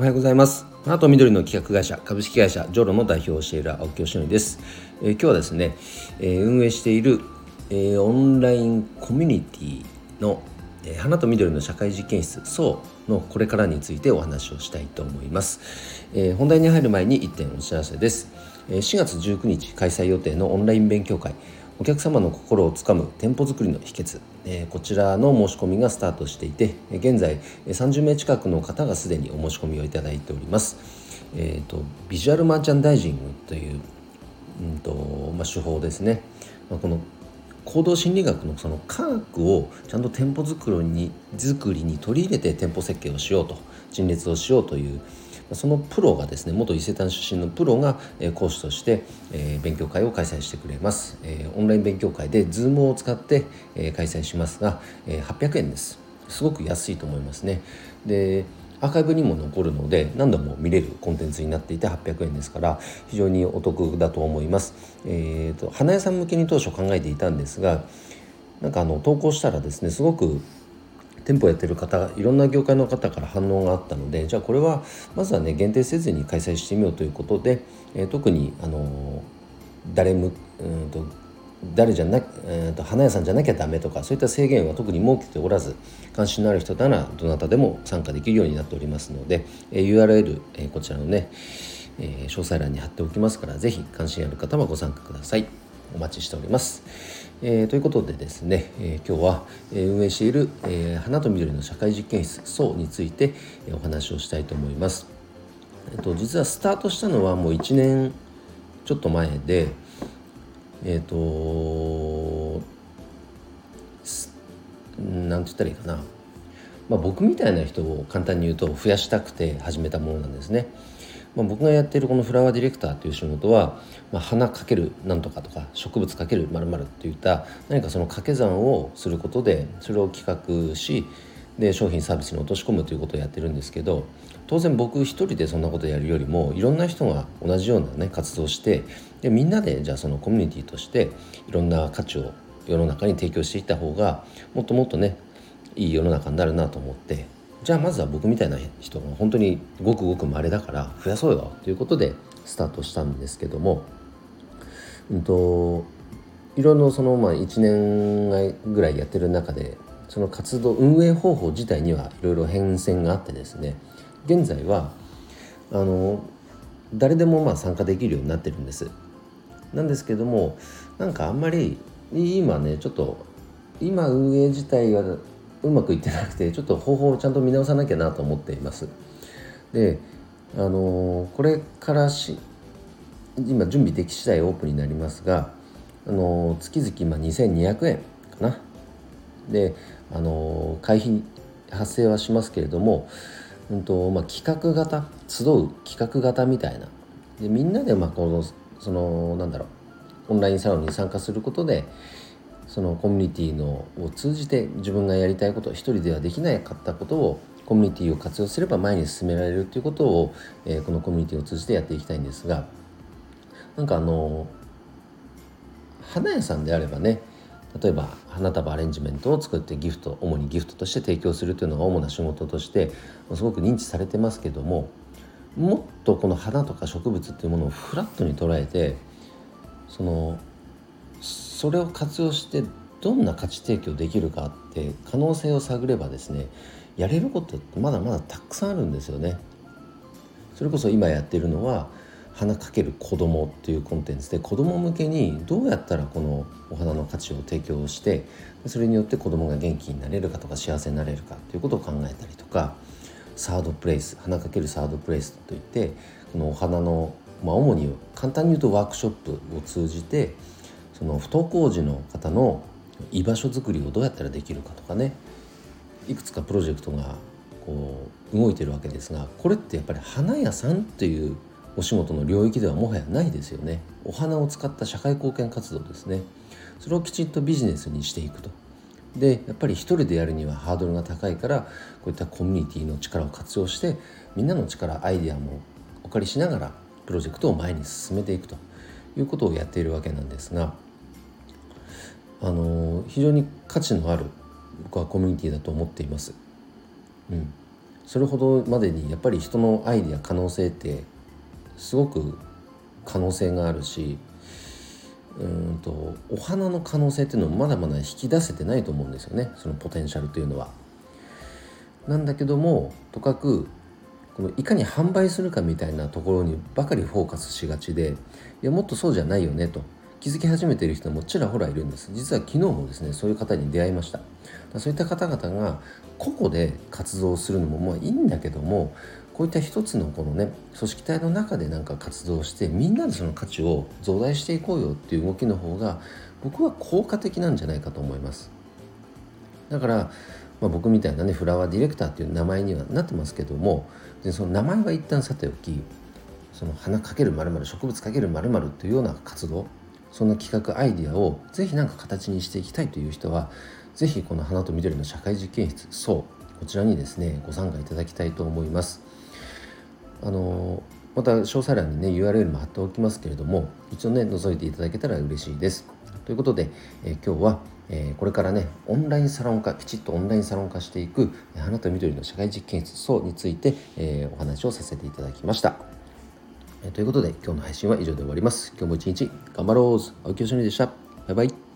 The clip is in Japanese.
おはようございます。花と緑の企画会社株式会社ジョロの代表をしている青木義則です、えー、今日はですね、えー、運営している、えー、オンラインコミュニティの、え花と緑の社会実験室 SO のこれからについてお話をしたいと思います、え本題に入る前に1点お知らせです、4月19日開催予定のオンライン勉強会お客様の心をつかむ店舗作りの秘訣、えー、こちらの申し込みがスタートしていて現在30名近くの方がすでにお申し込みをいただいております、えーと、ビジュアルマーチャンダイジングという、うんとまあ、手法ですね、まあ、この行動心理学のその科学をちゃんと店舗作りに作りに取り入れて店舗設計をしようと陳列をしようというそのプロがですね元伊勢丹出身のプロがえ講師としてえ勉強会を開催してくれます。えオンライン勉強会で Zoom を使ってえ開催しますがえ800円です。すごく安いと思いますね。でアーカイブにも残るので何度も見れるコンテンツになっていて800円ですから非常にお得だと思います。えーと、花屋さん向けに当初考えていたんですがなんかあの投稿したらですねすごく店舗やってる方いろんな業界の方から反応があったのでじゃあこれはまずはね限定せずに開催してみようということで、えー、特にあの誰むうんと誰じゃな、えーと、花屋さんじゃなきゃダメとかそういった制限は特に設けておらず関心のある人ならどなたでも参加できるようになっておりますので、えー、URL、えー、こちらのね、えー、詳細欄に貼っておきますから是非関心ある方はご参加ください。お待ちしております。えー、ということでですね、えー、今日は、え、運営している、え、花と緑の社会実験室層について、え、お話をしたいと思います。えっと、実はスタートしたのはもう1年ちょっと前でえっ、と何て言ったらいいかな、まあ、僕みたいな人を簡単に言うと増やしたくて始めたものなんですね。まあ、僕がやっているこのフラワーディレクターという仕事は、まあ、花かけるなんとかとか植物かけるまるといった何かその掛け算をすることでそれを企画しで商品サービスに落とし込むということをやってるんですけど当然僕一人でそんなことやるよりもいろんな人が同じようなね活動してでみんなでじゃあそのコミュニティとしていろんな価値を世の中に提供していった方がもっともっとねいい世の中になるなと思ってじゃあまずは僕みたいな人が本当にごくごく稀だから増やそうよということでスタートしたんですけども、うんと、いろいろそのまあ1年ぐらいやってる中でその活動運営方法自体にはいろいろ変遷があってですね現在はあの誰でもまあ参加できるようになってるんです。なんですけどもなんかあんまり今ねちょっと今運営自体がうまくいってなくてちょっと方法をちゃんと見直さなきゃなと思っています。であのこれからし今準備でき次第オープンになりますがあの月々まあ2200円かなであの会費発生はしますけれども、うんとまあ、企画型集う企画型みたいなでみんなでまあこのそのなんだろうオンラインサロンに参加することでそのコミュニティのを通じて自分がやりたいこと一人ではできなかったことをコミュニティを活用すれば前に進められるということを、えー、このコミュニティを通じてやっていきたいんですがなんかあの花屋さんであればね例えば花束アレンジメントを作ってギフト主にギフトとして提供するというのが主な仕事としてすごく認知されてますけどももっとこの花とか植物っていうものをフラットに捉えてそのそれを活用してどんな価値提供できるかって可能性を探ればですねやれることってまだまだたくさんあるんですよね。それこそ今やってるのは花かける子供っていうコンテンツで子供向けにどうやったらこのお花の価値を提供してそれによって子供が元気になれるかとか幸せになれるかということを考えたりとかサードプレイス花かけるサードプレイスといってこのお花の、まあ、主に簡単に言うとワークショップを通じてその不登校児の方の居場所づくりをどうやったらできるかとかね。いくつかプロジェクトがこう動いてるわけですがこれってやっぱり花屋さんというお仕事の領域ではもはやないですよね。お花を使った社会貢献活動ですね。それをきちんとビジネスにしていくと。でやっぱり一人でやるにはハードルが高いからこういったコミュニティの力を活用してみんなの力アイデアもお借りしながらプロジェクトを前に進めていくということをやっているわけなんですがあの非常に価値のある僕はコミュニティだと思っています。うん、それほどまでにやっぱり人のアイデア可能性ってすごく可能性があるしうんとお花の可能性っていうのをまだまだ引き出せてないと思うんですよねそのポテンシャルというのは。なんだけどもとかくこのいかに販売するかみたいなところにばかりフォーカスしがちでいやもっとそうじゃないよねと気づき始めている人もちらほらいるんです。実は昨日もですねそういう方に出会いました。そういった方々が個々で活動するのもまあいいんだけどもこういった一つのこのね組織体の中でなんか活動してみんなでその価値を増大していこうよっていう動きの方が僕は効果的なんじゃないかと思います。だからまあ、僕みたいなねフラワーディレクターっていう名前にはなってますけどもでその名前は一旦さておきその花かけるまる植物かけるまるっていうような活動そんな企画アイディアをぜひ何か形にしていきたいという人はぜひこの花と緑の社会実験室そうこちらにですねご参加いただきたいと思います。あのまた詳細欄にね URL も貼っておきますけれども一応ね覗いていただけたら嬉しいです。ということで、えー、今日は、えー、これからねオンラインサロン化きちっとオンラインサロン化していく花と緑の社会実験室そうについて、えー、お話をさせていただきました。ということで今日の配信は以上で終わります。今日も一日頑張ろう青木よしのりでした。バイバイ。